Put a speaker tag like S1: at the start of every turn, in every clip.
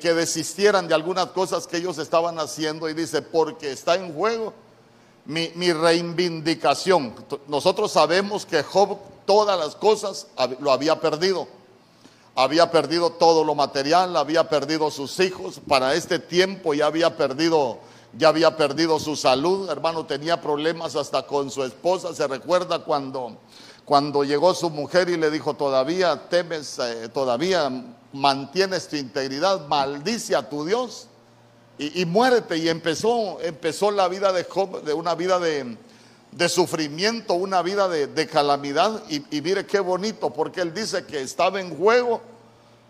S1: que desistieran de algunas cosas que ellos estaban haciendo y dice, porque está en juego mi, mi reivindicación. Nosotros sabemos que Job todas las cosas lo había perdido. Había perdido todo lo material, había perdido sus hijos, para este tiempo ya había perdido ya había perdido su salud, hermano, tenía problemas hasta con su esposa. Se recuerda cuando, cuando llegó su mujer y le dijo, todavía temes, eh, todavía mantienes tu integridad, maldice a tu Dios y, muérete. Y empezó, empezó la vida de de una vida de, sufrimiento, una vida de, calamidad. Y, y mire qué bonito, porque él dice que estaba en juego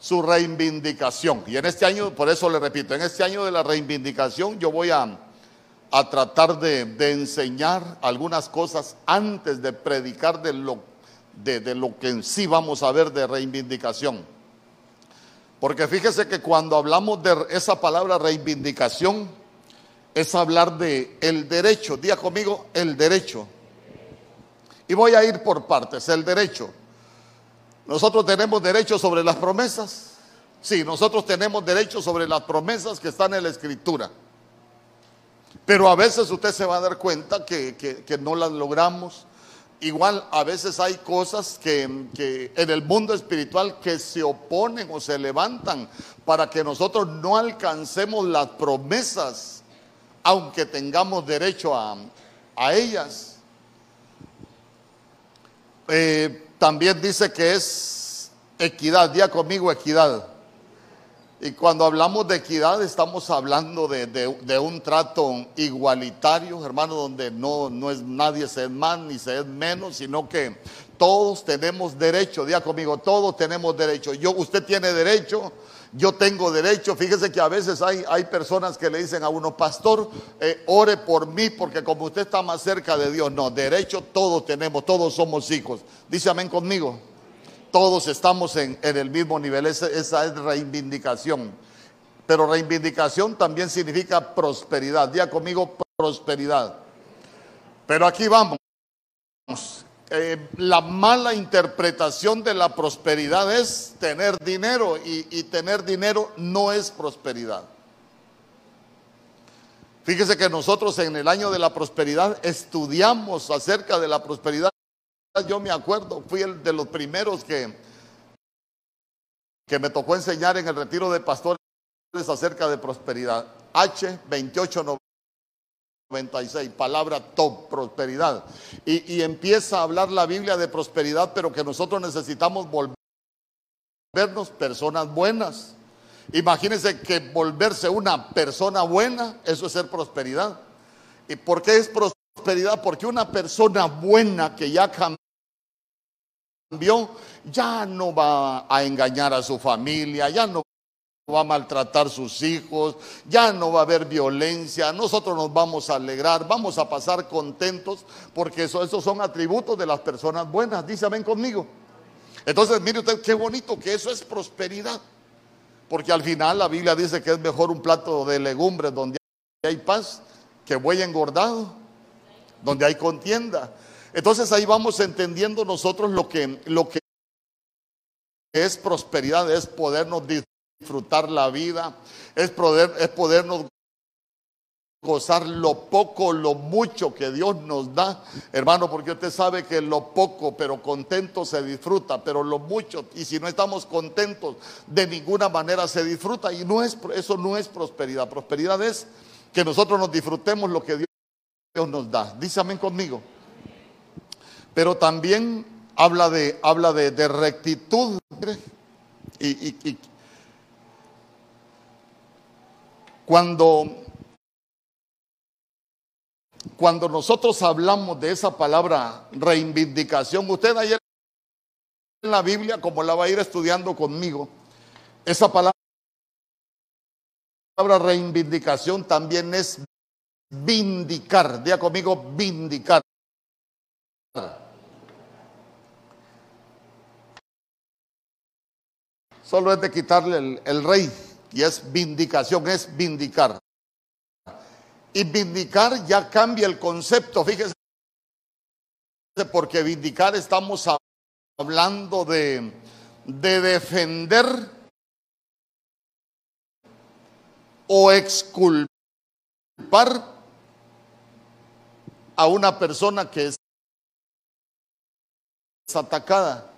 S1: su reivindicación. Y en este año, por eso le repito, en este año de la reivindicación yo voy a, a tratar de, enseñar algunas cosas antes de predicar de lo, de, de lo que en sí vamos a ver de reivindicación. Porque fíjese que cuando hablamos de esa palabra reivindicación, es hablar de el derecho. Diga conmigo, el derecho. Y voy a ir por partes, el derecho. Nosotros tenemos derecho sobre las promesas. Sí, nosotros tenemos derecho sobre las promesas que están en la escritura. Pero a veces usted se va a dar cuenta que, no las logramos. Igual a veces hay cosas que, en el mundo espiritual que se oponen o se levantan para que nosotros no alcancemos las promesas, aunque tengamos derecho a, a ellas. Eh, también dice que es equidad, día conmigo equidad. Y cuando hablamos de equidad estamos hablando de, un trato igualitario, hermano, donde no, no es nadie se más ni se es menos, sino que todos tenemos derecho, día conmigo, todos tenemos derecho. Yo, usted tiene derecho, yo tengo derecho. Fíjese que a veces hay, hay personas que le dicen a uno, pastor, eh, ore por mí porque como usted está más cerca de Dios. No, derecho todos tenemos, todos somos hijos. Dice amén conmigo todos estamos en, el mismo nivel, esa, es reivindicación. Pero reivindicación también significa prosperidad. Día conmigo, prosperidad. Pero aquí vamos. Eh, la mala interpretación de la prosperidad es tener dinero y, y tener dinero no es prosperidad. Fíjese que nosotros en el año de la prosperidad estudiamos acerca de la prosperidad yo me acuerdo, fui el de los primeros que, que me tocó enseñar en el retiro de pastores acerca de prosperidad. H 2896, palabra top, prosperidad. Y, y empieza a hablar la Biblia de prosperidad, pero que nosotros necesitamos volvernos personas buenas. Imagínense que volverse una persona buena, eso es ser prosperidad. ¿Y por qué es prosperidad? Porque una persona buena que ya cambió ya no va a engañar a su familia, ya no va a maltratar a sus hijos, ya no va a haber violencia, nosotros nos vamos a alegrar, vamos a pasar contentos, porque eso, esos son atributos de las personas buenas, dice amén conmigo. Entonces, mire usted qué bonito que eso es prosperidad, porque al final la Biblia dice que es mejor un plato de legumbres donde hay paz que buey engordado, donde hay contienda. Entonces ahí vamos entendiendo nosotros lo que, lo que es prosperidad, es podernos disfrutar la vida, es, poder, es podernos gozar lo poco, lo mucho que Dios nos da, hermano, porque usted sabe que lo poco, pero contento se disfruta, pero lo mucho, y si no estamos contentos, de ninguna manera se disfruta, y no es, eso no es prosperidad, prosperidad es que nosotros nos disfrutemos lo que Dios nos da. Dísame conmigo pero también habla de, habla de, rectitud. Y, cuando, cuando nosotros hablamos de esa palabra reivindicación, usted ayer en la Biblia, como la va a ir estudiando conmigo, esa palabra reivindicación también es vindicar. Diga conmigo, vindicar. Solo es de quitarle el, rey y es vindicación, es vindicar. Y vindicar ya cambia el concepto, fíjese, porque vindicar estamos hablando de, de defender o exculpar a una persona que es atacada.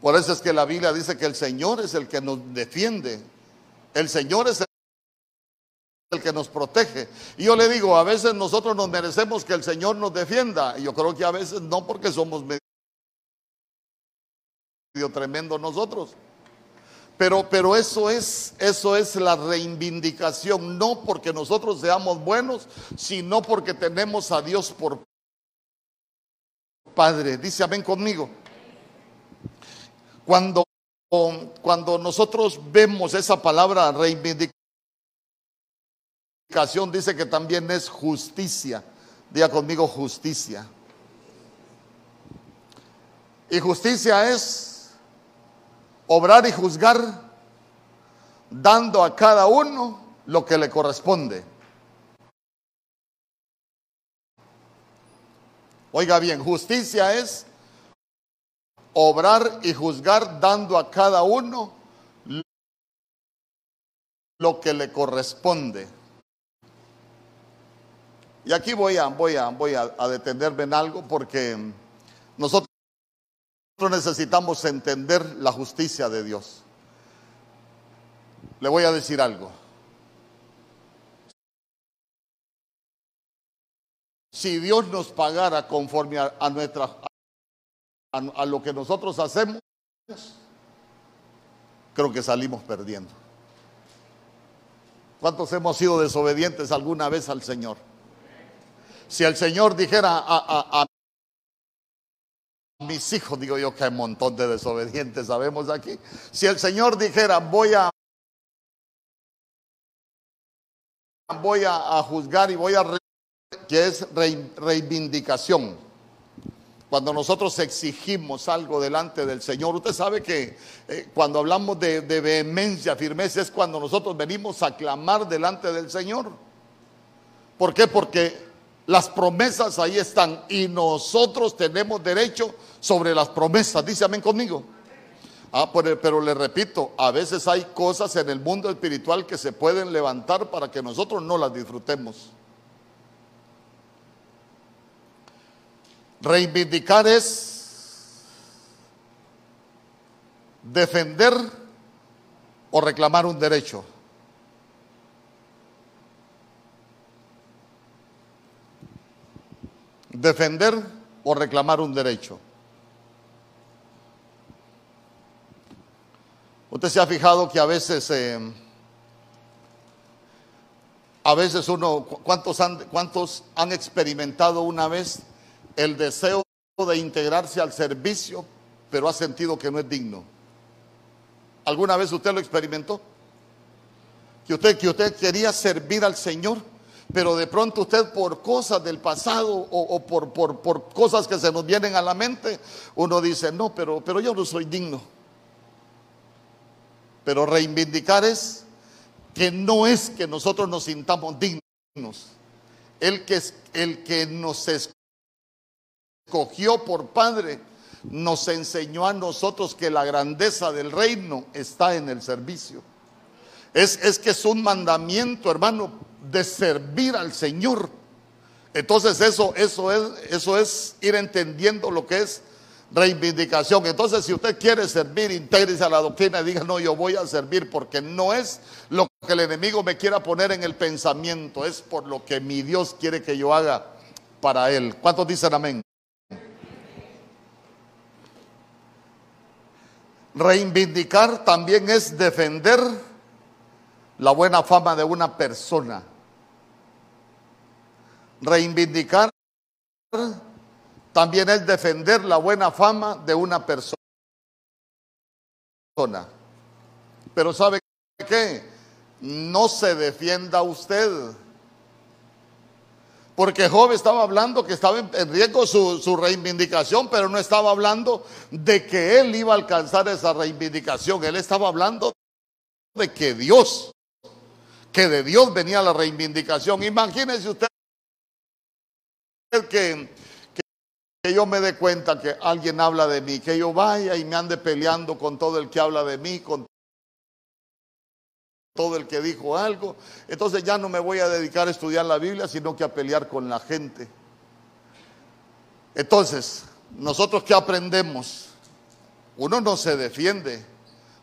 S1: Por eso es que la Biblia dice que el Señor es el que nos defiende. El Señor es el que nos protege. Y yo le digo, a veces nosotros nos merecemos que el Señor nos defienda. Y yo creo que a veces no porque somos medio tremendo nosotros. Pero, pero eso es, eso es la reivindicación, no porque nosotros seamos buenos, sino porque tenemos a Dios por Padre. Dice amén conmigo. Cuando, cuando nosotros vemos esa palabra reivindicación, dice que también es justicia. Diga conmigo justicia. Y justicia es obrar y juzgar, dando a cada uno lo que le corresponde. Oiga bien, justicia es obrar y juzgar dando a cada uno lo que le corresponde. Y aquí voy a, voy a, voy a, a detenerme en algo porque nosotros necesitamos entender la justicia de Dios. Le voy a decir algo. Si Dios nos pagara conforme a, nuestra a lo que nosotros hacemos, creo que salimos perdiendo. ¿Cuántos hemos sido desobedientes alguna vez al Señor? Si el Señor dijera a, a, mis hijos, digo yo que hay un montón de desobedientes, sabemos aquí. Si el Señor dijera, voy a voy a, juzgar y voy a que es reivindicación. Cuando nosotros exigimos algo delante del Señor, usted sabe que eh, cuando hablamos de, vehemencia, firmeza, es cuando nosotros venimos a clamar delante del Señor. ¿Por qué? Porque las promesas ahí están y nosotros tenemos derecho sobre las promesas. Dice amén conmigo. Ah, pero le repito, a veces hay cosas en el mundo espiritual que se pueden levantar para que nosotros no las disfrutemos. Reivindicar es defender o reclamar un derecho. defender o reclamar un derecho. Usted se ha fijado que a veces, eh, a veces uno, ¿cuántos han, ¿cuántos han experimentado una vez el deseo de integrarse al servicio, pero ha sentido que no es digno? ¿Alguna vez usted lo experimentó? Que usted, que usted quería servir al Señor, pero de pronto usted por cosas del pasado o, por, por, cosas que se nos vienen a la mente, uno dice, no, pero, pero yo no soy digno. Pero reivindicar es que no es que nosotros nos sintamos dignos. El que, el que nos escogió por Padre nos enseñó a nosotros que la grandeza del reino está en el servicio. Es, es que es un mandamiento, hermano, de servir al Señor. Entonces eso, eso, es, eso es ir entendiendo lo que es reivindicación. Entonces si usted quiere servir, intégrese a la doctrina y diga, no, yo voy a servir porque no es lo que el enemigo me quiera poner en el pensamiento, es por lo que mi Dios quiere que yo haga para él. ¿Cuántos dicen amén? Reivindicar también es defender la buena fama de una persona reivindicar también es defender la buena fama de una persona. Pero ¿sabe qué? No se defienda usted. Porque Job estaba hablando que estaba en riesgo su, su, reivindicación, pero no estaba hablando de que él iba a alcanzar esa reivindicación. Él estaba hablando de que Dios, que de Dios venía la reivindicación. Imagínese usted que, que, yo me dé cuenta que alguien habla de mí, que yo vaya y me ande peleando con todo el que habla de mí, con todo el que dijo algo. Entonces ya no me voy a dedicar a estudiar la Biblia, sino que a pelear con la gente. Entonces, nosotros qué aprendemos? Uno no se defiende,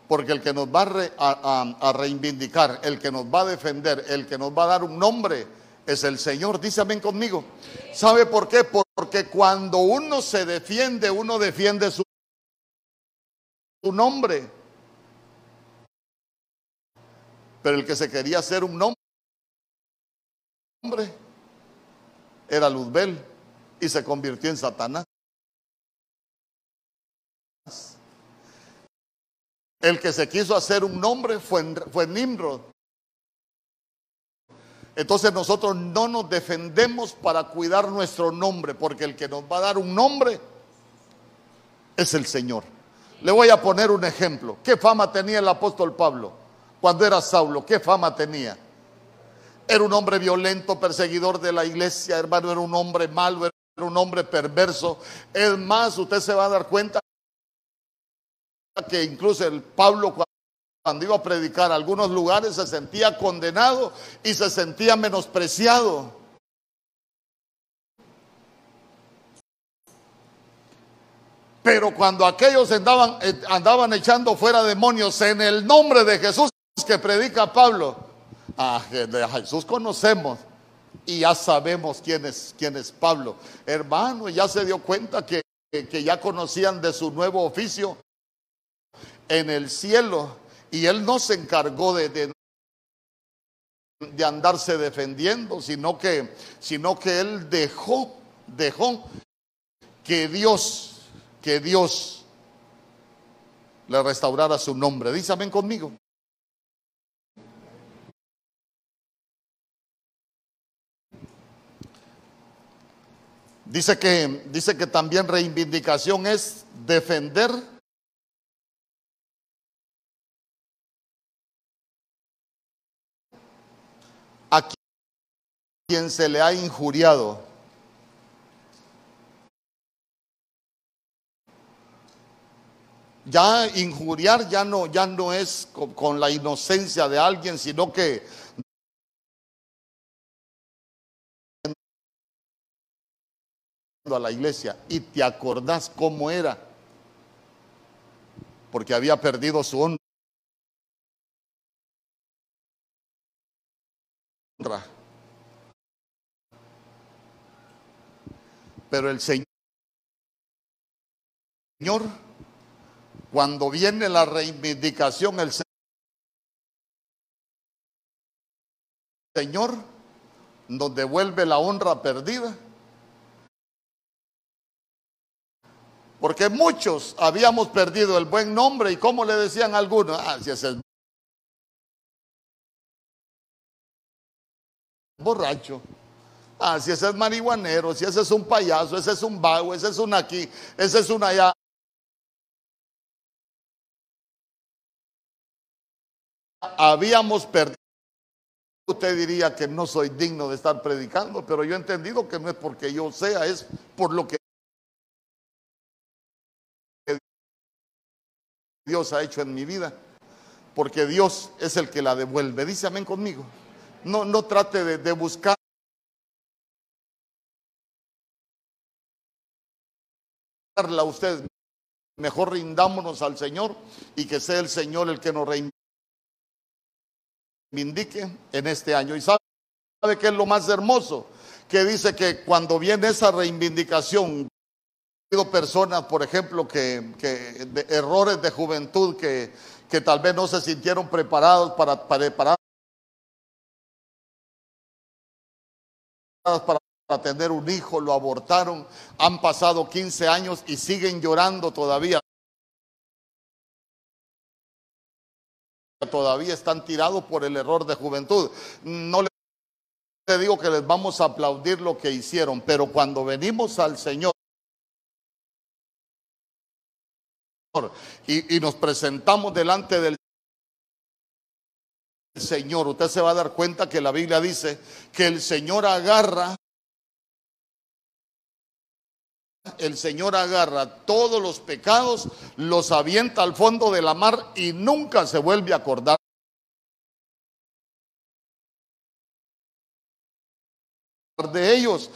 S1: porque el que nos va a, reivindicar, el que nos va a defender, el que nos va a dar un nombre, es el Señor. Dice amén conmigo. ¿Sabe por qué? Porque cuando uno se defiende, uno defiende su nombre. Pero el que se quería hacer un nombre era Luzbel y se convirtió en Satanás. El que se quiso hacer un nombre fue, fue Nimrod. Entonces nosotros no nos defendemos para cuidar nuestro nombre, porque el que nos va a dar un nombre es el Señor. Le voy a poner un ejemplo. ¿Qué fama tenía el apóstol Pablo cuando era Saulo? ¿Qué fama tenía? Era un hombre violento, perseguidor de la iglesia, hermano, era un hombre malo, era un hombre perverso. Es más, usted se va a dar cuenta que incluso el Pablo cuando iba a predicar a algunos lugares se sentía condenado y se sentía menospreciado. Pero cuando aquellos andaban, eh, andaban echando fuera demonios en el nombre de Jesús que predica Pablo, a Jesús conocemos y ya sabemos quién es, quién es Pablo. Hermano, ya se dio cuenta que, que ya conocían de su nuevo oficio en el cielo y él no se encargó de, de, andarse defendiendo, sino que, sino que él dejó, dejó que Dios, que Dios le restaurara su nombre. Amén conmigo. Dice que, dice que también reivindicación es defender a quien se le ha injuriado. Ya injuriar ya no, ya no es con, la inocencia de alguien, sino que a la iglesia y te acordás cómo era, porque había perdido su honra. Pero el Señor, cuando viene la reivindicación, el Señor nos devuelve la honra perdida. Porque muchos habíamos perdido el buen nombre y como le decían algunos, ah, si es borracho. Ah, si ese es marihuanero, si ese es un payaso, ese es un vago, ese es un aquí, ese es un allá. Habíamos perdido. Usted diría que no soy digno de estar predicando, pero yo he entendido que no es porque yo sea, es por lo que Dios ha hecho en mi vida. Porque Dios es el que la devuelve. Dice amén conmigo. No, no trate de, de buscar. usted. Mejor rindámonos al Señor y que sea el Señor el que nos reivindique en este año. Y sabe, sabe que es lo más hermoso, que dice que cuando viene esa reivindicación, personas, por ejemplo, que, que de errores de juventud que, que tal vez no se sintieron preparados para, preparar para tener un hijo, lo abortaron, han pasado 15 años y siguen llorando todavía. Todavía están tirados por el error de juventud. No le digo que les vamos a aplaudir lo que hicieron, pero cuando venimos al Señor y, nos presentamos delante del Señor, usted se va a dar cuenta que la Biblia dice que el Señor agarra, el Señor agarra todos los pecados, los avienta al fondo de la mar y nunca se vuelve a acordar. de ellos,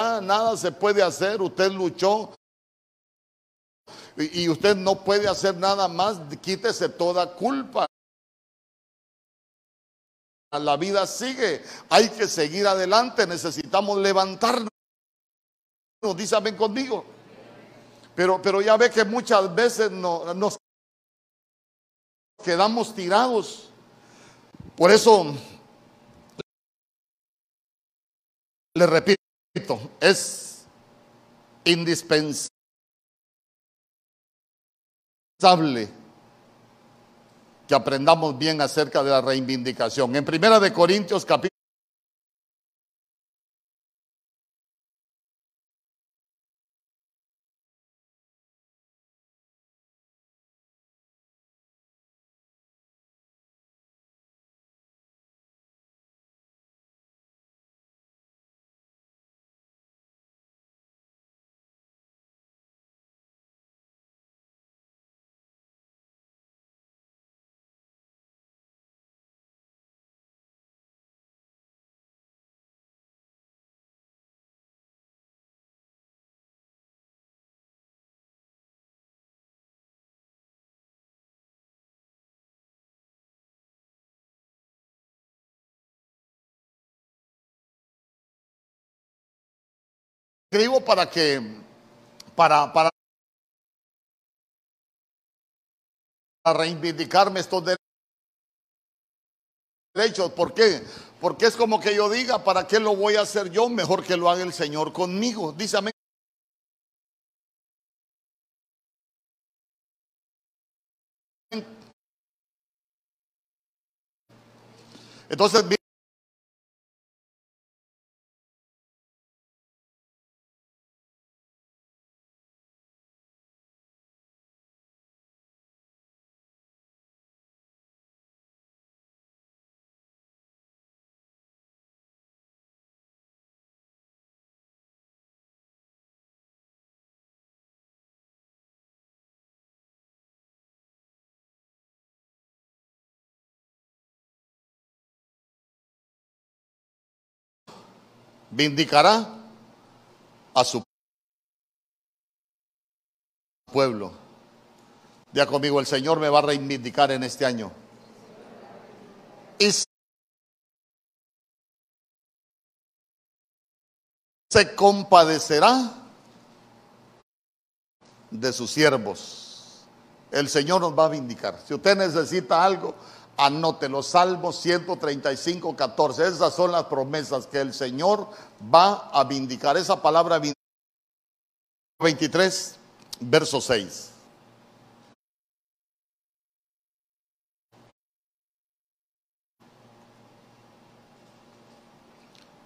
S1: nada se puede hacer, usted luchó y, usted no puede hacer nada más, quítese toda culpa. La vida sigue, hay que seguir adelante, necesitamos levantarnos. Dísame conmigo. Pero, pero ya ve que muchas veces no, nos quedamos tirados. Por eso, le repito, es indispensable que aprendamos bien acerca de la reivindicación. En Primera de Corintios capítulo escribo para que, para, para reivindicarme estos derechos. ¿Por qué? Porque es como que yo diga, ¿para qué lo voy a hacer yo? Mejor que lo haga el Señor conmigo. Dice amén. Entonces, vindicará a su pueblo. Ya conmigo, el Señor me va a reivindicar en este año. Y se compadecerá de sus siervos. El Señor nos va a vindicar. Si usted necesita algo, Anote los Salmos 135, 14. Esas son las promesas que el Señor va a vindicar. Esa palabra 23, verso 6.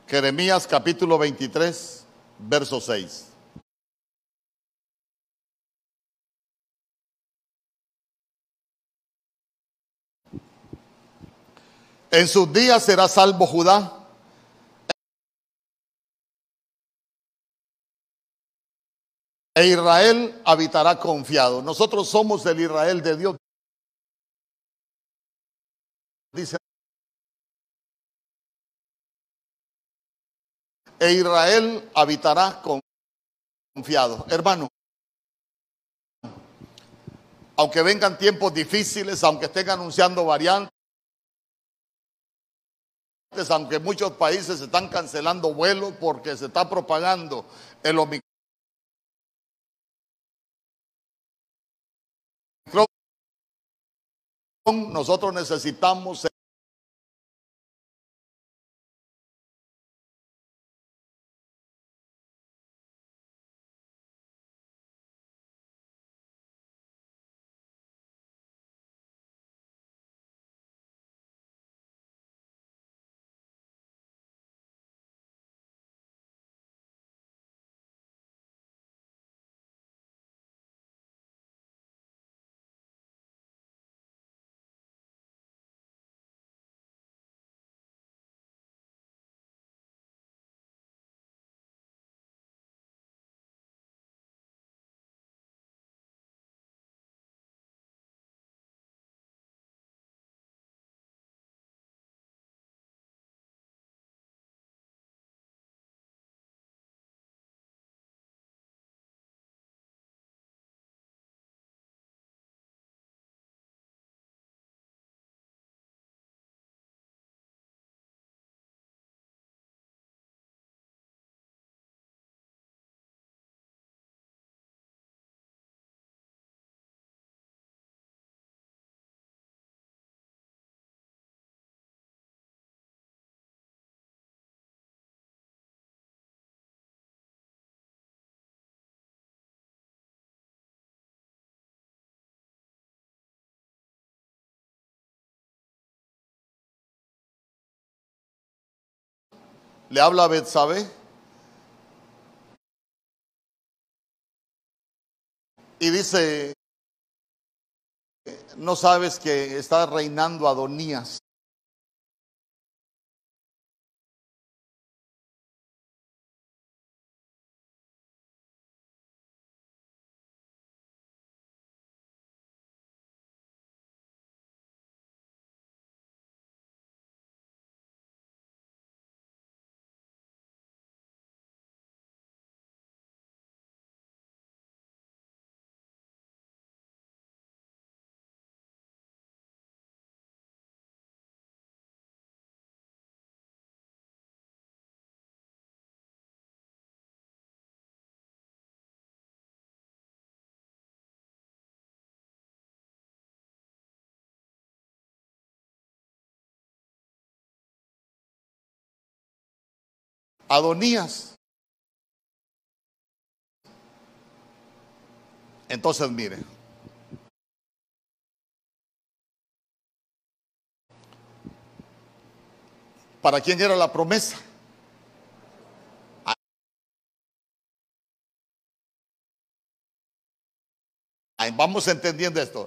S1: Jeremías capítulo 23, verso 6. En sus días será salvo Judá. E Israel habitará confiado. Nosotros somos el Israel de Dios. Dice. E Israel habitará confiado. Hermano, aunque vengan tiempos difíciles, aunque estén anunciando variantes, aunque muchos países están cancelando vuelos porque se está propagando el Omicron. Nosotros necesitamos le habla a Betsabe y dice, no sabes que está reinando Adonías. Adonías. Entonces, mire. ¿Para quién era la promesa? Vamos entendiendo esto.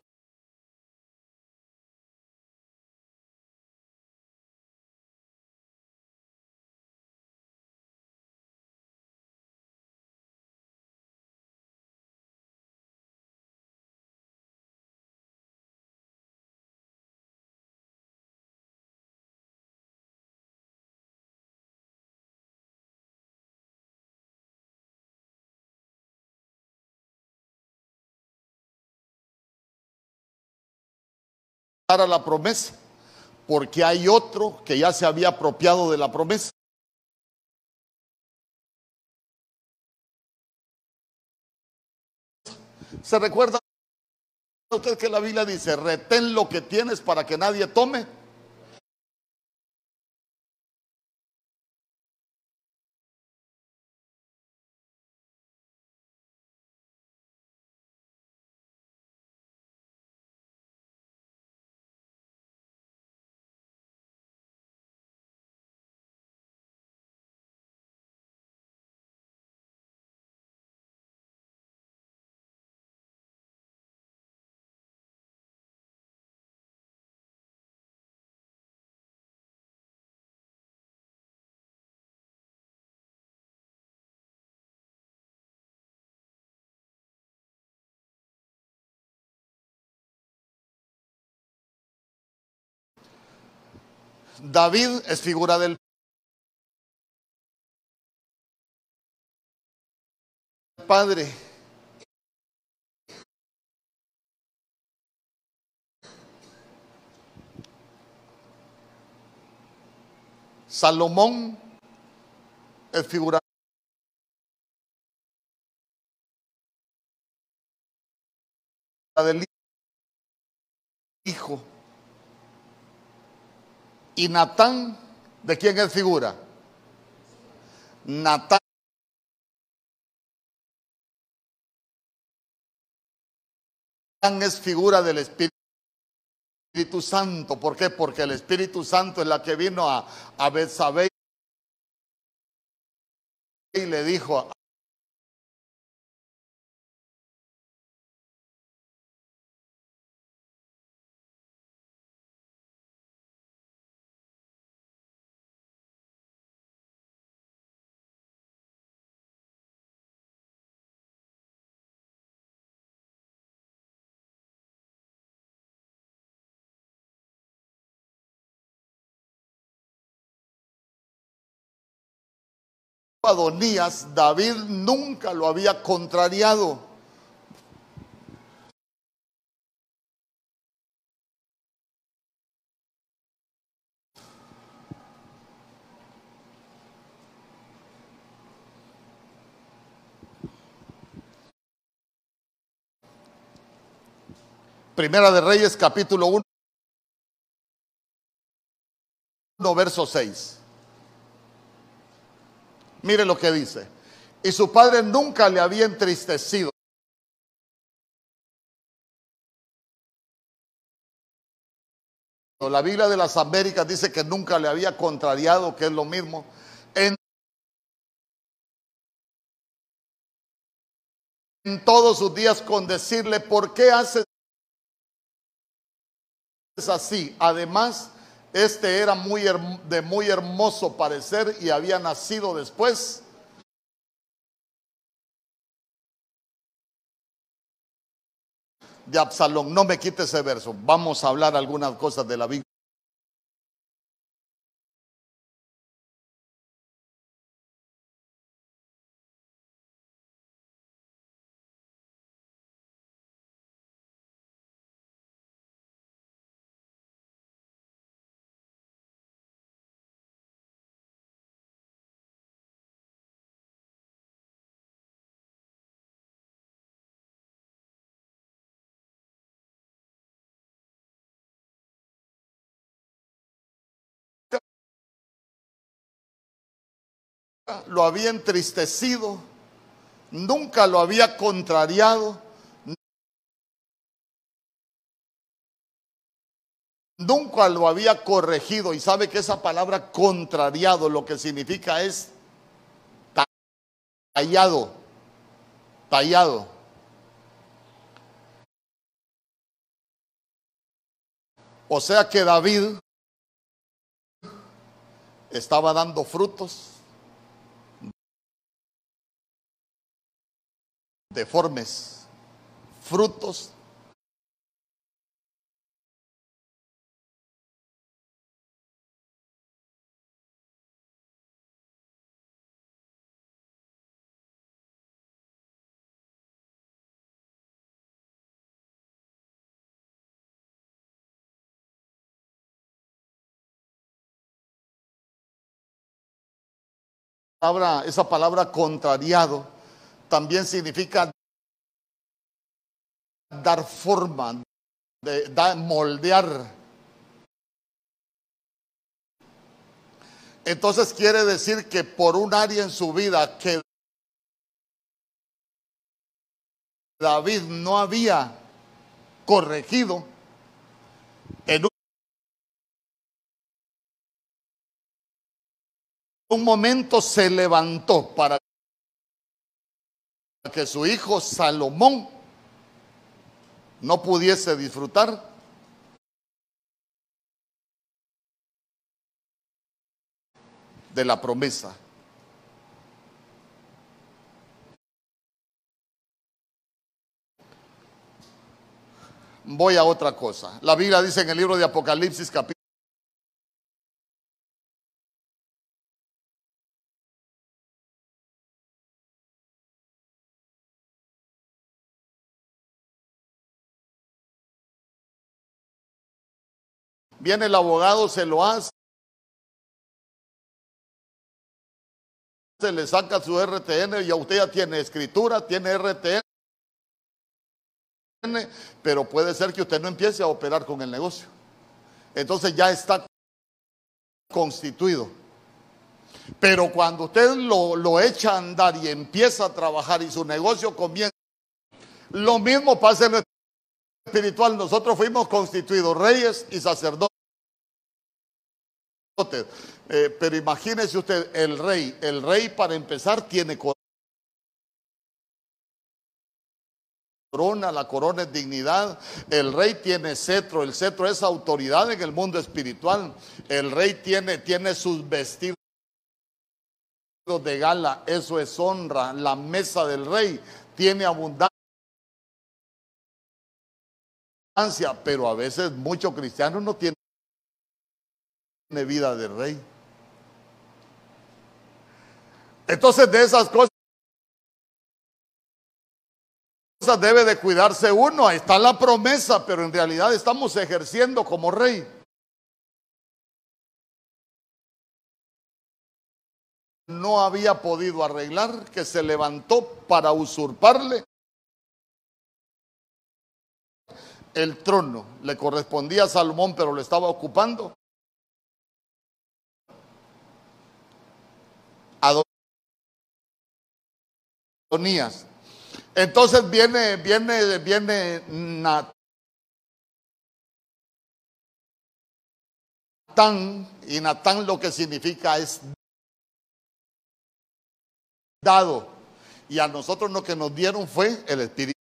S1: A la promesa, porque hay otro que ya se había apropiado de la promesa. ¿Se recuerda usted que la Biblia dice, retén lo que tienes para que nadie tome? David es figura del Padre. Salomón es figura del Hijo. Y Natán, ¿de quién es figura? Natán es figura del Espíritu Santo. ¿Por qué? Porque el Espíritu Santo es la que vino a, a Betsabé y le dijo Adonías, David nunca lo había contrariado. Primera de Reyes, capítulo 1, verso 6. Mire lo que dice. Y su padre nunca le había entristecido. La Biblia de las Américas dice que nunca le había contrariado, que es lo mismo. En, todos sus días con decirle, ¿por qué haces así? Además, este era muy de muy hermoso parecer y había nacido después. de Absalón. No me quite ese verso. Vamos a hablar algunas cosas de la Biblia. Lo había entristecido, nunca lo había contrariado, nunca lo había corregido. Y sabe que esa palabra contrariado lo que significa es tallado, tallado. O sea que David estaba dando frutos deformes, frutos. Esa palabra contrariado también significa dar forma, de, moldear. Entonces quiere decir que por un área en su vida que David no había corregido, en un momento se levantó para que su hijo Salomón no pudiese disfrutar de la promesa. Voy a otra cosa. La Biblia dice en el libro de Apocalipsis capítulo Viene el abogado, se lo hace. Se le saca su RTN y a usted ya tiene escritura, tiene RTN. Pero puede ser que usted no empiece a operar con el negocio. Entonces ya está constituido. Pero cuando usted lo, lo echa a andar y empieza a trabajar y su negocio comienza, lo mismo pasa en el espiritual. Nosotros fuimos constituidos reyes y sacerdotes. Eh, pero imagínese usted, el rey, el rey para empezar tiene corona, la corona es dignidad, el rey tiene cetro, el cetro es autoridad en el mundo espiritual, el rey tiene, tiene sus vestidos de gala, eso es honra, la mesa del rey tiene abundancia, pero a veces muchos cristianos no tienen vida de rey. Entonces de esas cosas debe de cuidarse uno. Ahí está la promesa, pero en realidad estamos ejerciendo como rey. No había podido arreglar, que se levantó para usurparle el trono. Le correspondía a Salomón, pero lo estaba ocupando. Entonces viene, viene, viene Natán y Natán lo que significa es dado. Y a nosotros lo que nos dieron fue el Espíritu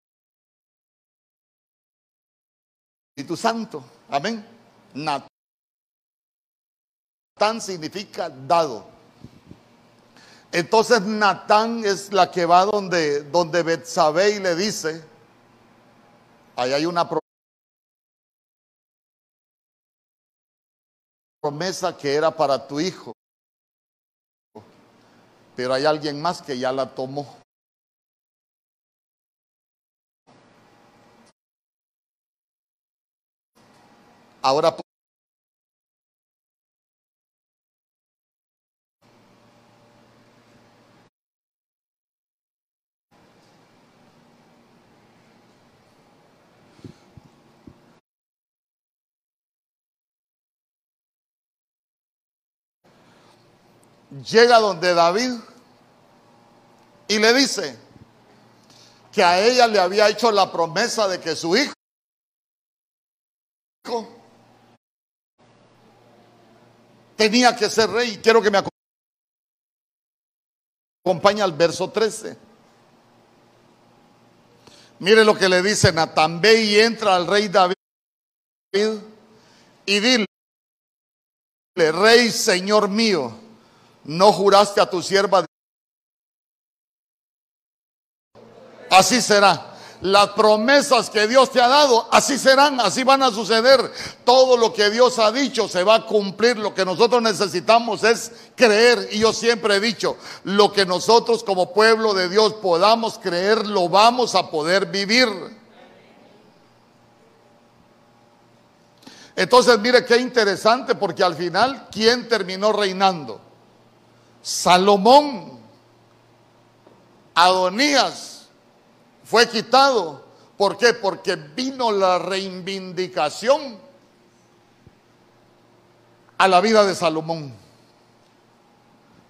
S1: Santo. Amén. Natán significa dado. Entonces Natán es la que va donde, donde Betsabé le dice, ahí hay una promesa que era para tu hijo, pero hay alguien más que ya la tomó. Ahora llega donde David y le dice que a ella le había hecho la promesa de que su hijo tenía que ser rey. Quiero que me acompañe al verso 13. Mire lo que le dice Natán, y entra al rey David y dile, rey, señor mío, no juraste a tu sierva. Así será. Las promesas que Dios te ha dado, así serán, así van a suceder. Todo lo que Dios ha dicho se va a cumplir. Lo que nosotros necesitamos es creer. Y yo siempre he dicho, lo que nosotros como pueblo de Dios podamos creer, lo vamos a poder vivir. Entonces, mire qué interesante, porque al final, ¿quién terminó reinando? Salomón, Adonías, fue quitado. ¿Por qué? Porque vino la reivindicación a la vida de Salomón.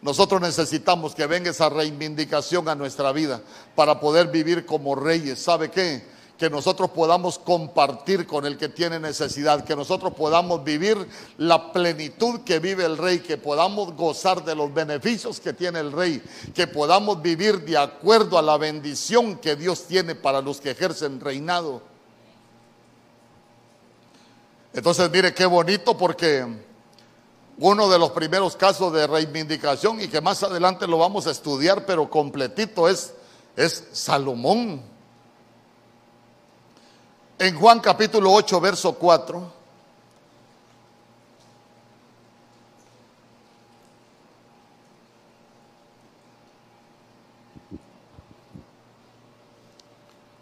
S1: Nosotros necesitamos que venga esa reivindicación a nuestra vida para poder vivir como reyes. ¿Sabe qué? Que nosotros podamos compartir con el que tiene necesidad, que nosotros podamos vivir la plenitud que vive el rey, que podamos gozar de los beneficios que tiene el rey, que podamos vivir de acuerdo a la bendición que Dios tiene para los que ejercen reinado. Entonces, mire qué bonito porque uno de los primeros casos de reivindicación y que más adelante lo vamos a estudiar, pero completito es, es Salomón. En Juan capítulo 8, verso 4.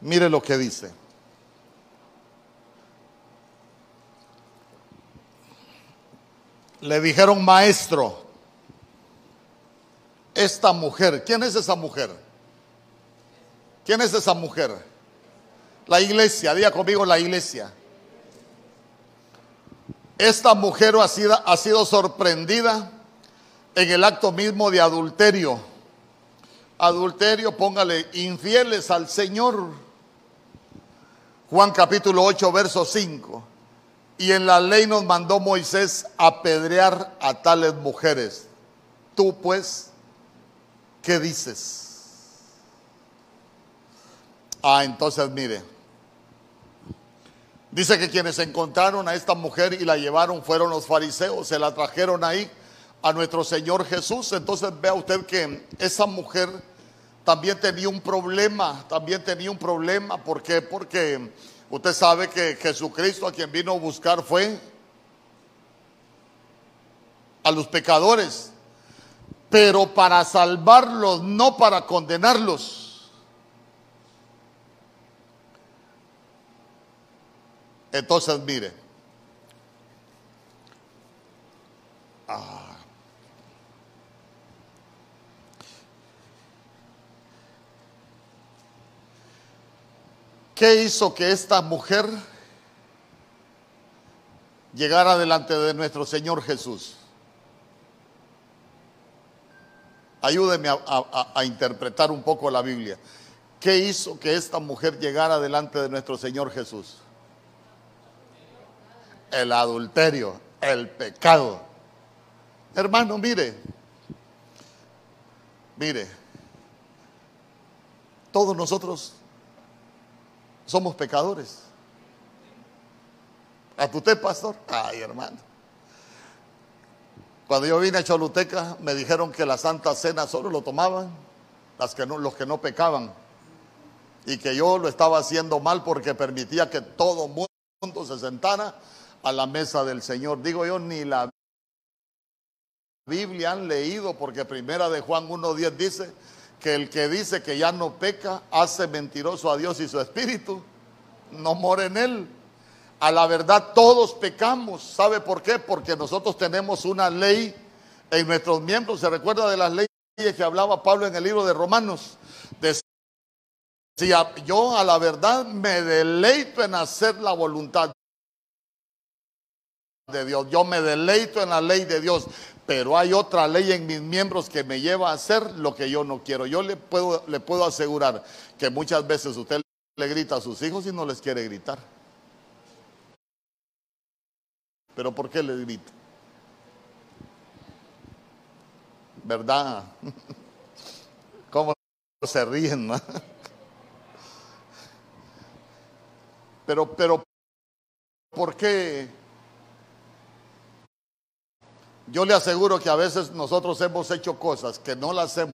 S1: Mire lo que dice. Le dijeron, maestro, esta mujer, ¿quién es esa mujer? ¿Quién es esa mujer? La iglesia, diga conmigo la iglesia. Esta mujer ha sido, ha sido sorprendida en el acto mismo de adulterio. Adulterio, póngale, infieles al Señor. Juan capítulo 8, verso 5. Y en la ley nos mandó Moisés apedrear a tales mujeres. Tú pues, ¿qué dices? Ah, entonces mire, Dice que quienes encontraron a esta mujer y la llevaron fueron los fariseos, se la trajeron ahí a nuestro Señor Jesús. Entonces vea usted que esa mujer también tenía un problema, también tenía un problema. ¿Por qué? Porque usted sabe que Jesucristo a quien vino a buscar fue a los pecadores, pero para salvarlos, no para condenarlos. Entonces, mire. Ah. ¿Qué hizo que esta mujer llegara delante de nuestro Señor Jesús? Ayúdeme a, a, interpretar un poco la Biblia. ¿Qué hizo que esta mujer llegara delante de nuestro Señor Jesús? El adulterio, el pecado. Hermano, mire, mire, todos nosotros somos pecadores. ¿A usted, pastor? Ay, hermano. Cuando yo vine a Choluteca, me dijeron que la Santa Cena solo lo tomaban los que no pecaban. Y que yo lo estaba haciendo mal porque permitía que todo mundo se sentara a la mesa del Señor. Digo yo, ni la Biblia han leído, porque primera de Juan 1.10 dice que el que dice que ya no peca hace mentiroso a Dios y su espíritu no mora en él. A la verdad todos pecamos. ¿Sabe por qué? Porque nosotros tenemos una ley en nuestros miembros. ¿Se recuerda de las leyes que hablaba Pablo en el libro de Romanos? Decía, yo a la verdad me deleito en hacer la voluntad de Dios. Yo me deleito en la ley de Dios pero hay otra ley en mis miembros que me lleva a hacer lo que yo no quiero. Yo le puedo, le puedo asegurar que muchas veces usted le grita a sus hijos y no les quiere gritar. Pero ¿por qué le grita? ¿Verdad? ¿Cómo se ríen? Pero, pero, ¿por qué? Yo le aseguro que a veces nosotros hemos hecho cosas que no las hemos.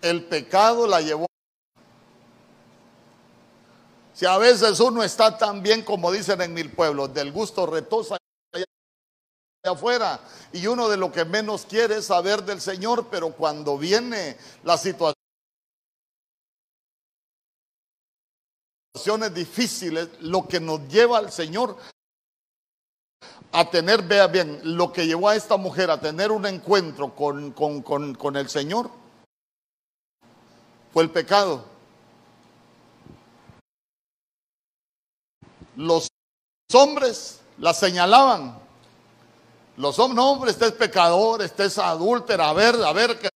S1: El pecado la llevó. Si a veces uno está tan bien como dicen en mil pueblos, del gusto retosa afuera, y uno de lo que menos quiere es saber del Señor, pero cuando viene la situación difíciles, lo que nos lleva al Señor a tener, vea bien, lo que llevó a esta mujer a tener un encuentro con, con, el Señor fue el pecado. Los hombres la señalaban. Los hombres, no, hombre, este es pecador, este es adúltera, a ver, a ver qué.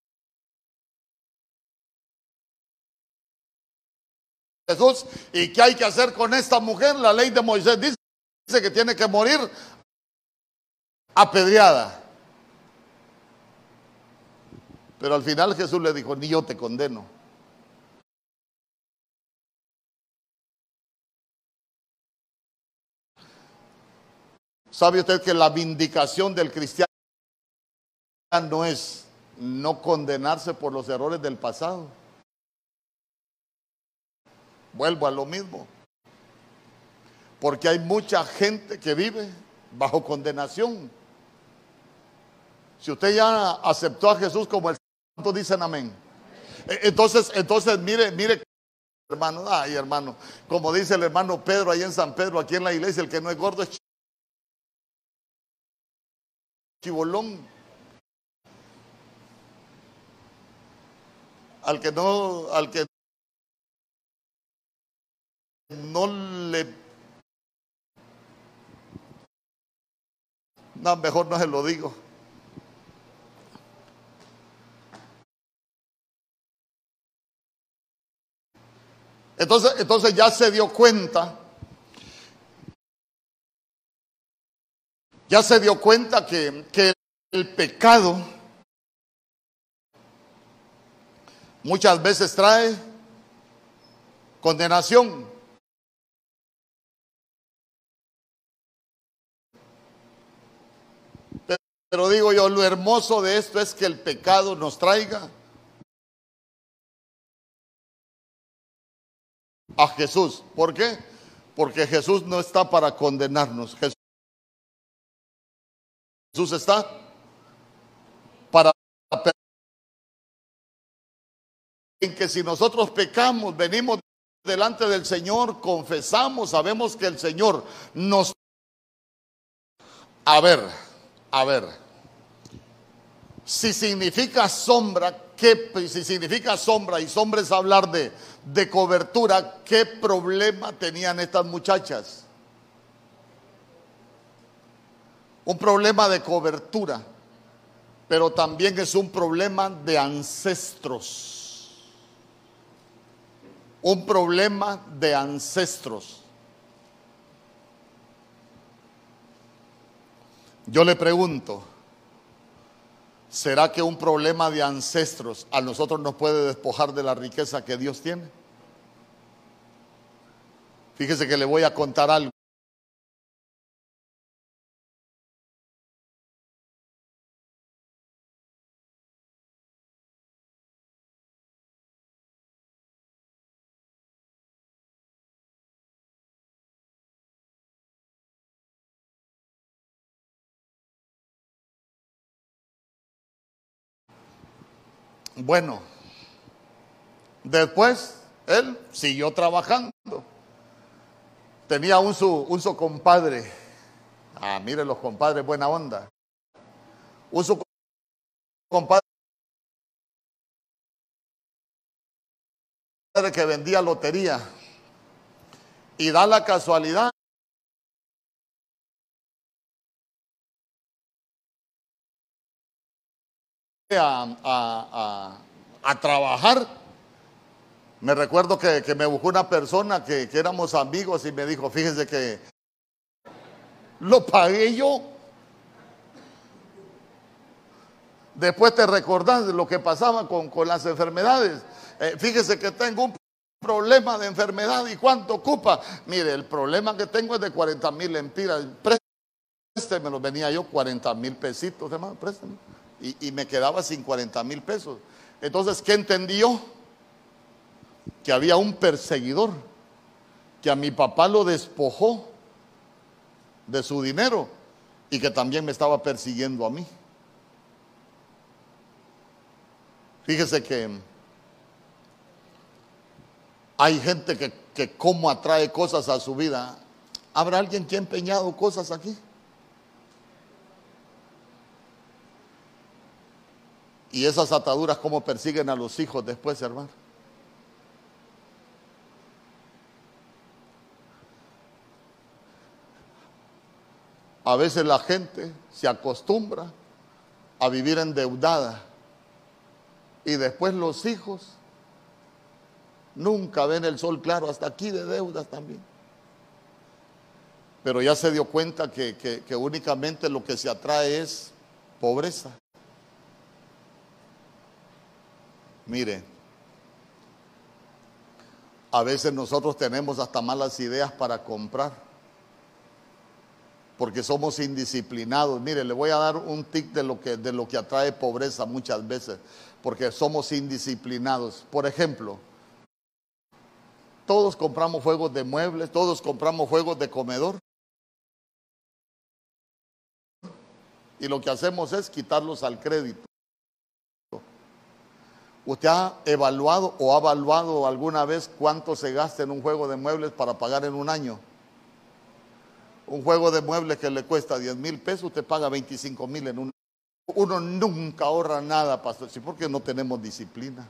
S1: Jesús, ¿y qué hay que hacer con esta mujer? La ley de Moisés dice que tiene que morir apedreada. Pero al final Jesús le dijo, ni yo te condeno. ¿Sabe usted que la vindicación del cristiano no es no condenarse por los errores del pasado? Vuelvo a lo mismo. Porque hay mucha gente que vive bajo condenación. Si usted ya aceptó a Jesús como el Santo, dicen amén? E, entonces, entonces mire, mire, hermano, ay hermano, como dice el hermano Pedro ahí en San Pedro, aquí en la iglesia, el que no es gordo es chibolón. Al que no, al que no le no, mejor no se lo digo. Entonces, entonces ya se dio cuenta, ya se dio cuenta que, que el pecado muchas veces trae condenación. Pero digo yo, lo hermoso de esto es que el pecado nos traiga a Jesús. ¿Por qué? Porque Jesús no está para condenarnos. Jesús está para en que si nosotros pecamos, venimos delante del Señor, confesamos, sabemos que el Señor nos... A ver, a ver, si significa sombra, ¿qué, si significa sombra y sombra es hablar de, de cobertura, ¿qué problema tenían estas muchachas? Un problema de cobertura, pero también es un problema de ancestros. Un problema de ancestros. Yo le pregunto, ¿Será que un problema de ancestros a nosotros nos puede despojar de la riqueza que Dios tiene? Fíjese que le voy a contar algo. Bueno, después él siguió trabajando. Tenía un su, un su compadre. Ah, miren los compadres, buena onda. Un su compadre que vendía lotería. Y da la casualidad a, trabajar. Me recuerdo que, me buscó una persona que, éramos amigos y me dijo, fíjese que lo pagué yo. Después te recordás lo que pasaba con, con las enfermedades. Eh, fíjese que tengo un problema de enfermedad y cuánto ocupa. Mire, el problema que tengo es de 40 mil empiras. me lo venía yo 40 mil pesitos, hermano, préstame y, me quedaba sin 40 mil pesos. Entonces, ¿qué entendió? Que había un perseguidor, que a mi papá lo despojó de su dinero y que también me estaba persiguiendo a mí. Fíjese que hay gente que, que cómo atrae cosas a su vida. ¿Habrá alguien que ha empeñado cosas aquí? Y esas ataduras cómo persiguen a los hijos después, hermano. A veces la gente se acostumbra a vivir endeudada y después los hijos nunca ven el sol claro, hasta aquí de deudas también. Pero ya se dio cuenta que, que únicamente lo que se atrae es pobreza. Mire, a veces nosotros tenemos hasta malas ideas para comprar, porque somos indisciplinados. Mire, le voy a dar un tic de lo que, de lo que atrae pobreza muchas veces, porque somos indisciplinados. Por ejemplo, todos compramos juegos de muebles, todos compramos juegos de comedor. Y lo que hacemos es quitarlos al crédito. ¿Usted ha evaluado o ha evaluado alguna vez cuánto se gasta en un juego de muebles para pagar en un año? Un juego de muebles que le cuesta 10 mil pesos, usted paga 25 mil en un año. Uno nunca ahorra nada, pastor, sí, porque no tenemos disciplina.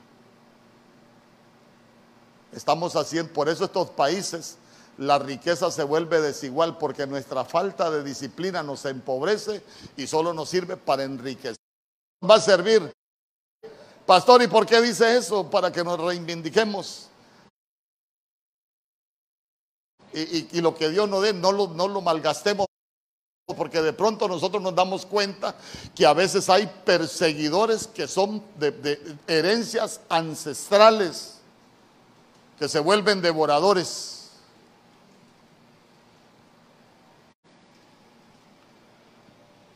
S1: Estamos haciendo, por eso estos países, la riqueza se vuelve desigual, porque nuestra falta de disciplina nos empobrece y solo nos sirve para enriquecer. Va a servir Pastor, ¿y por qué dice eso? Para que nos reivindiquemos. Y, lo que Dios nos dé, no lo, no lo malgastemos. Porque de pronto nosotros nos damos cuenta que a veces hay perseguidores que son de, de herencias ancestrales, que se vuelven devoradores.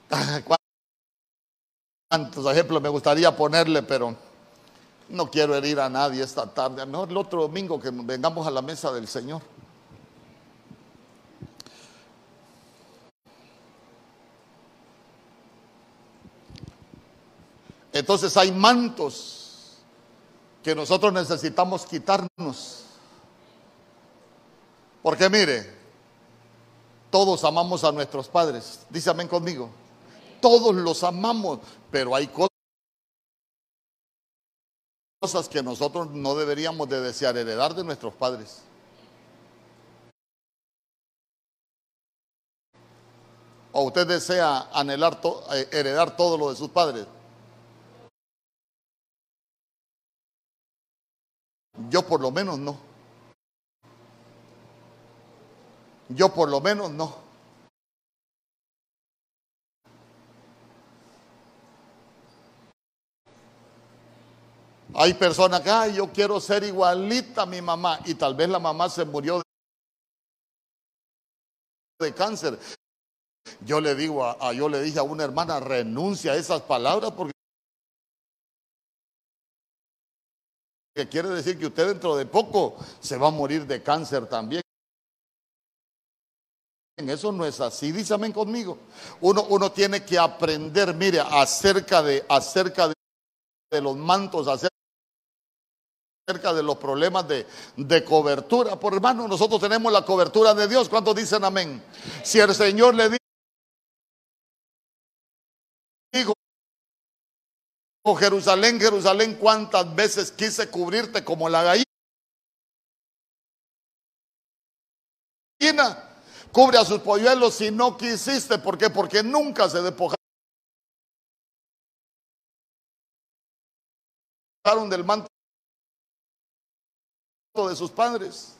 S1: Cuántos ejemplos me gustaría ponerle, pero no quiero herir a nadie esta tarde. A mejor el otro domingo que vengamos a la mesa del Señor. Entonces hay mantos que nosotros necesitamos quitarnos. Porque mire, todos amamos a nuestros padres. Dice amén conmigo todos los amamos, pero hay cosas que nosotros no deberíamos de desear heredar de nuestros padres. ¿O usted desea anhelar eh, heredar todo lo de sus padres? Yo por lo menos no. Yo por lo menos no. Hay personas que, ay, yo quiero ser igualita a mi mamá y tal vez la mamá se murió de cáncer. Yo le digo a, yo le dije a una hermana, renuncia a esas palabras porque quiere decir que usted dentro de poco se va a morir de cáncer también. Eso no es así, dísame conmigo. Uno, uno tiene que aprender, mire, acerca de, acerca de, los mantos, acerca de los problemas de, de, cobertura. Por hermano, nosotros tenemos la cobertura de Dios. ¿Cuántos dicen amén? Si el Señor le dijo, Jerusalén, Jerusalén, cuántas veces quise cubrirte como la gallina. Cubre a sus polluelos si no quisiste. ¿Por qué? Porque nunca se despojaron del manto de sus padres.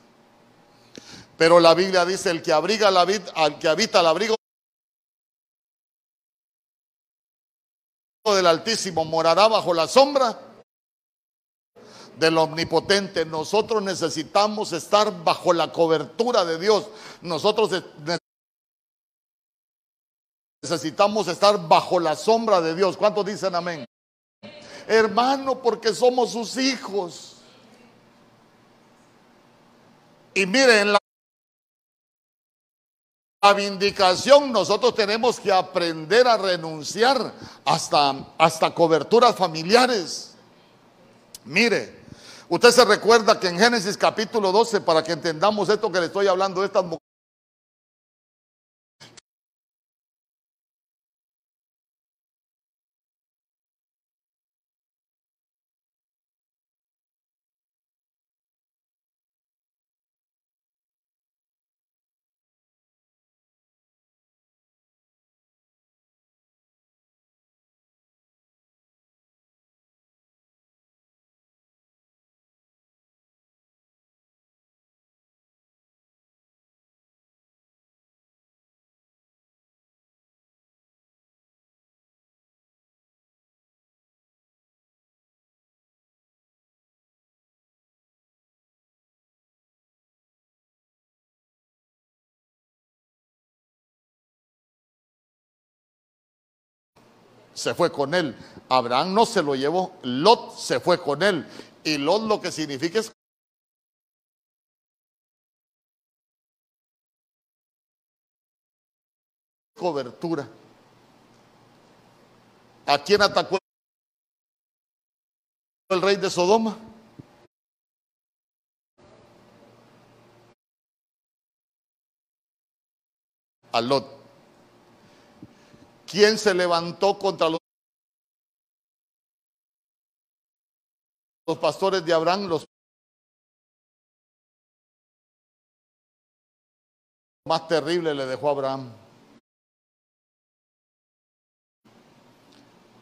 S1: Pero la Biblia dice, el que abriga la vid, al que habita el abrigo del Altísimo morará bajo la sombra del Omnipotente. Nosotros necesitamos estar bajo la cobertura de Dios. Nosotros necesitamos estar bajo la sombra de Dios. ¿Cuántos dicen amén? Hermano, porque somos sus hijos. Y miren, la la vindicación nosotros tenemos que aprender a renunciar hasta, hasta coberturas familiares. Mire, usted se recuerda que en Génesis capítulo 12, para que entendamos esto que le estoy hablando, estas mujeres se fue con él. Abraham no se lo llevó, Lot se fue con él. Y Lot lo que significa es cobertura. ¿A quién atacó el rey de Sodoma? A Lot. ¿Quién se levantó contra los, los pastores de Abraham? Los más terrible le dejó a Abraham.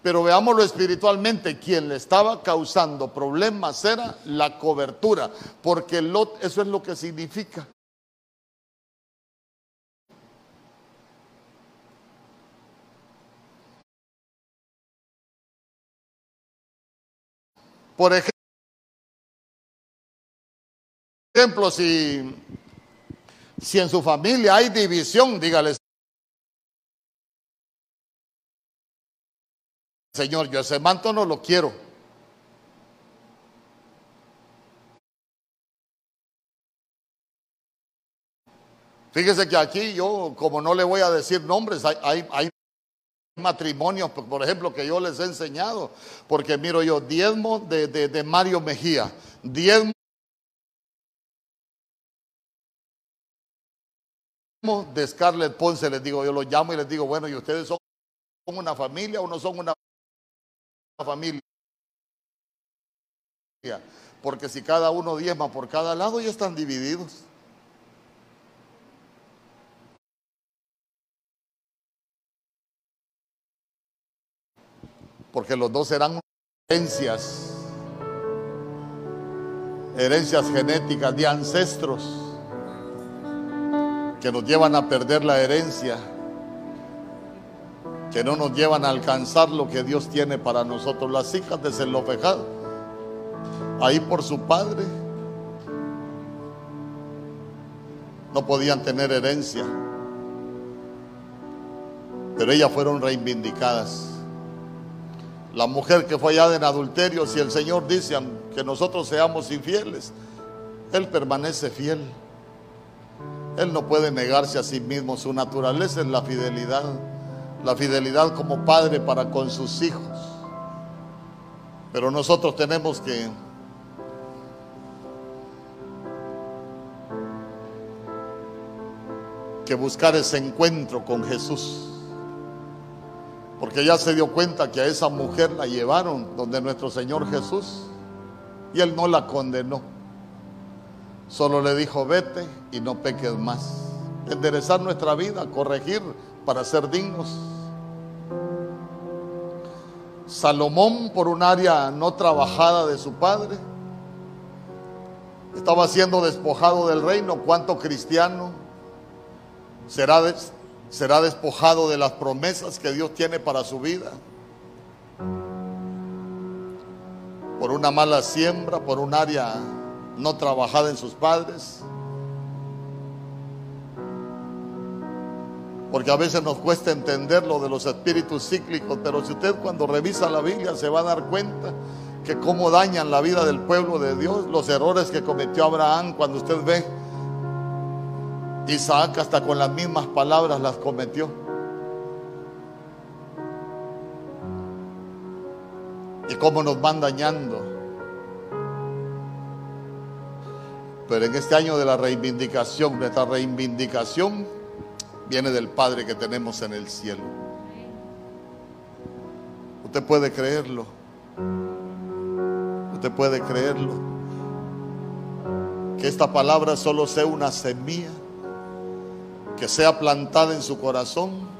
S1: Pero veámoslo espiritualmente, quien le estaba causando problemas era la cobertura, porque Lot, eso es lo que significa. Por ejemplo, si, si en su familia hay división, dígale, Señor, yo ese manto no lo quiero. Fíjese que aquí yo, como no le voy a decir nombres, hay, hay, hay matrimonios, por ejemplo, que yo les he enseñado, porque miro yo, diezmo de, de, Mario Mejía, diezmo de Scarlett Ponce, les digo, yo los llamo y les digo, bueno, ¿y ustedes son una familia o no son una familia? Porque si cada uno diezma por cada lado, ya están divididos. Porque los dos serán herencias, herencias genéticas de ancestros que nos llevan a perder la herencia, que no nos llevan a alcanzar lo que Dios tiene para nosotros. Las hijas de Zelofejad ahí por su padre, no podían tener herencia, pero ellas fueron reivindicadas. La mujer que fue hallada en adulterio, si el Señor dice que nosotros seamos infieles, Él permanece fiel. Él no puede negarse a sí mismo, su naturaleza es la fidelidad, la fidelidad como padre para con sus hijos. Pero nosotros tenemos que que buscar ese encuentro con Jesús. Porque ya se dio cuenta que a esa mujer la llevaron donde nuestro Señor Jesús y él no la condenó. Solo le dijo, vete y no peques más. Enderezar nuestra vida, corregir para ser dignos. Salomón, por un área no trabajada de su padre, estaba siendo despojado del reino. ¿Cuánto cristiano será, será despojado de las promesas que Dios tiene para su vida? Por una mala siembra, por un área no trabajada en sus padres. Porque a veces nos cuesta entender lo de los espíritus cíclicos, pero si usted cuando revisa la Biblia se va a dar cuenta que cómo dañan la vida del pueblo de Dios, los errores que cometió Abraham cuando usted ve Isaac hasta con las mismas palabras las cometió. Y cómo nos van dañando. Pero en este año de la reivindicación, nuestra reivindicación viene del Padre que tenemos en el cielo. Usted puede creerlo. Usted puede creerlo. Que esta palabra solo sea una semilla que sea plantada en su corazón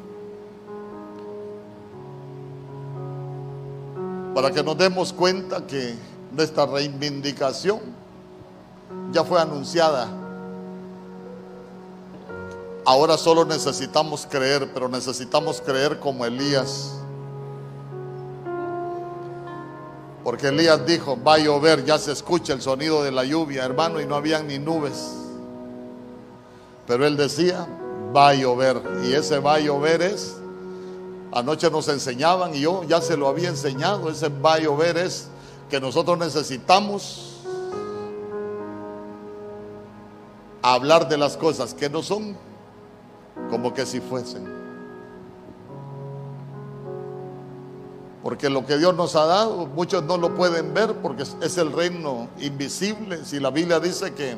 S1: para que nos demos cuenta que nuestra reivindicación ya fue anunciada. Ahora solo necesitamos creer, pero necesitamos creer como Elías. Porque Elías dijo, va a llover, ya se escucha el sonido de la lluvia, hermano, y no habían ni nubes. Pero él decía, va a llover. Y ese va a llover es, anoche nos enseñaban y yo ya se lo había enseñado, ese va a llover es que nosotros necesitamos hablar de las cosas que no son como que si fuesen. Porque lo que Dios nos ha dado, muchos no lo pueden ver porque es el reino invisible. Si la Biblia dice que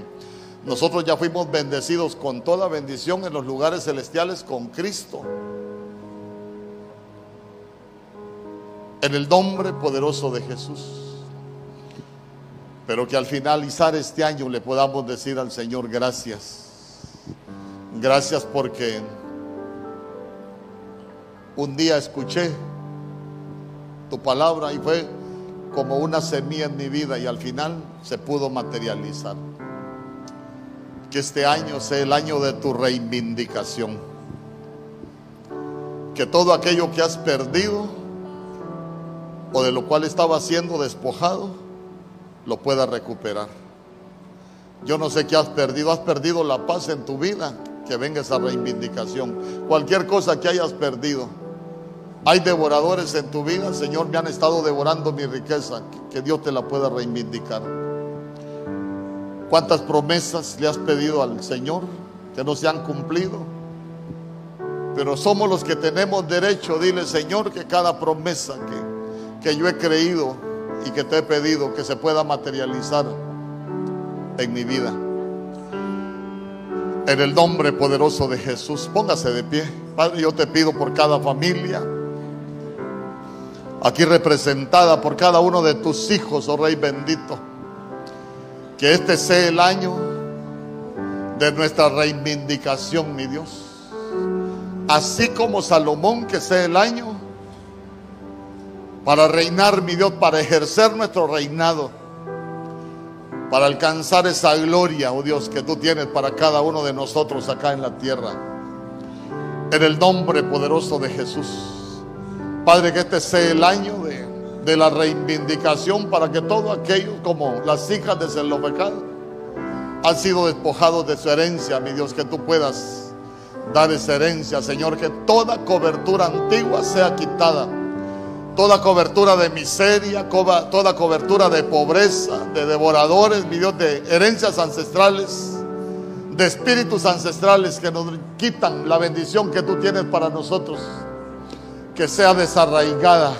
S1: nosotros ya fuimos bendecidos con toda bendición en los lugares celestiales con Cristo. En el nombre poderoso de Jesús. Pero que al finalizar este año le podamos decir al Señor gracias. Gracias porque un día escuché tu palabra y fue como una semilla en mi vida y al final se pudo materializar. Que este año sea el año de tu reivindicación. Que todo aquello que has perdido o de lo cual estaba siendo despojado, lo puedas recuperar. Yo no sé qué has perdido. Has perdido la paz en tu vida. Que venga esa reivindicación. Cualquier cosa que hayas perdido. Hay devoradores en tu vida. Señor, me han estado devorando mi riqueza. Que Dios te la pueda reivindicar. ¿Cuántas promesas le has pedido al Señor que no se han cumplido? Pero somos los que tenemos derecho, dile Señor, que cada promesa que, que yo he creído y que te he pedido que se pueda materializar en mi vida. En el nombre poderoso de Jesús, póngase de pie. Padre, yo te pido por cada familia, aquí representada por cada uno de tus hijos, oh Rey bendito que este sea el año de nuestra reivindicación, mi Dios. Así como Salomón, que sea el año para reinar, mi Dios, para ejercer nuestro reinado, para alcanzar esa gloria, oh Dios, que tú tienes para cada uno de nosotros acá en la tierra. En el nombre poderoso de Jesús. Padre, que este sea el año de la reivindicación para que todos aquellos como las hijas de Zelofejad han sido despojados de su herencia, mi Dios, que tú puedas dar esa herencia, Señor, que toda cobertura antigua sea quitada, toda cobertura de miseria, toda cobertura de pobreza, de devoradores, mi Dios, de herencias ancestrales de espíritus ancestrales que nos quitan la bendición que tú tienes para nosotros, que sea desarraigada,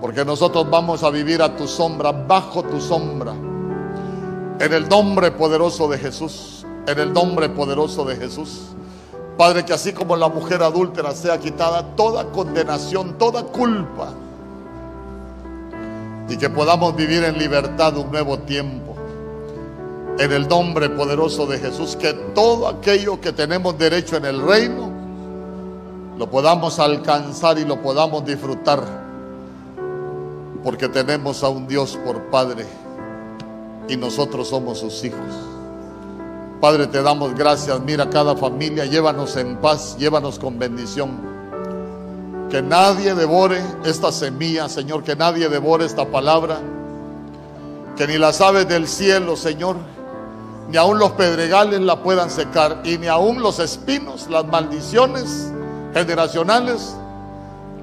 S1: porque nosotros vamos a vivir a tu sombra, bajo tu sombra, en el nombre poderoso de Jesús, en el nombre poderoso de Jesús. Padre, que así como la mujer adúltera sea quitada toda condenación, toda culpa, y que podamos vivir en libertad un nuevo tiempo. En el nombre poderoso de Jesús, que todo aquello que tenemos derecho en el reino, lo podamos alcanzar y lo podamos disfrutar, porque tenemos a un Dios por Padre y nosotros somos sus hijos. Padre, te damos gracias. Mira cada familia, llévanos en paz, llévanos con bendición. Que nadie devore esta semilla, Señor, que nadie devore esta palabra. Que ni las aves del cielo, Señor, ni aun los pedregales la puedan secar y ni aun los espinos, las maldiciones generacionales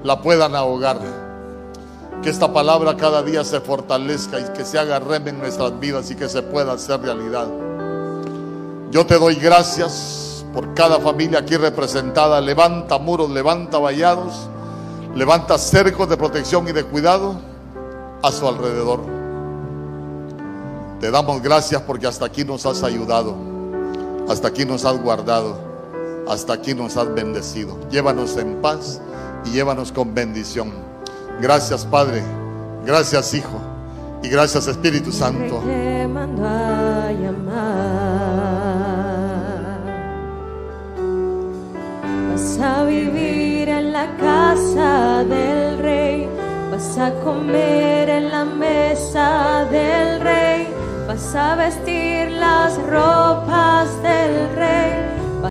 S1: la puedan ahogar. Que esta palabra cada día se fortalezca y que se haga rem en nuestras vidas y que se pueda hacer realidad. Yo te doy gracias por cada familia aquí representada. Levanta muros, levanta vallados, levanta cercos de protección y de cuidado a su alrededor. Te damos gracias porque hasta aquí nos has ayudado, hasta aquí nos has guardado, hasta aquí nos has bendecido. Llévanos en paz y llévanos con bendición. Gracias Padre, gracias Hijo. Y gracias Espíritu Santo.
S2: Vas a vivir en la casa del rey, vas a comer en la mesa del rey. Vas a vestir las ropas del rey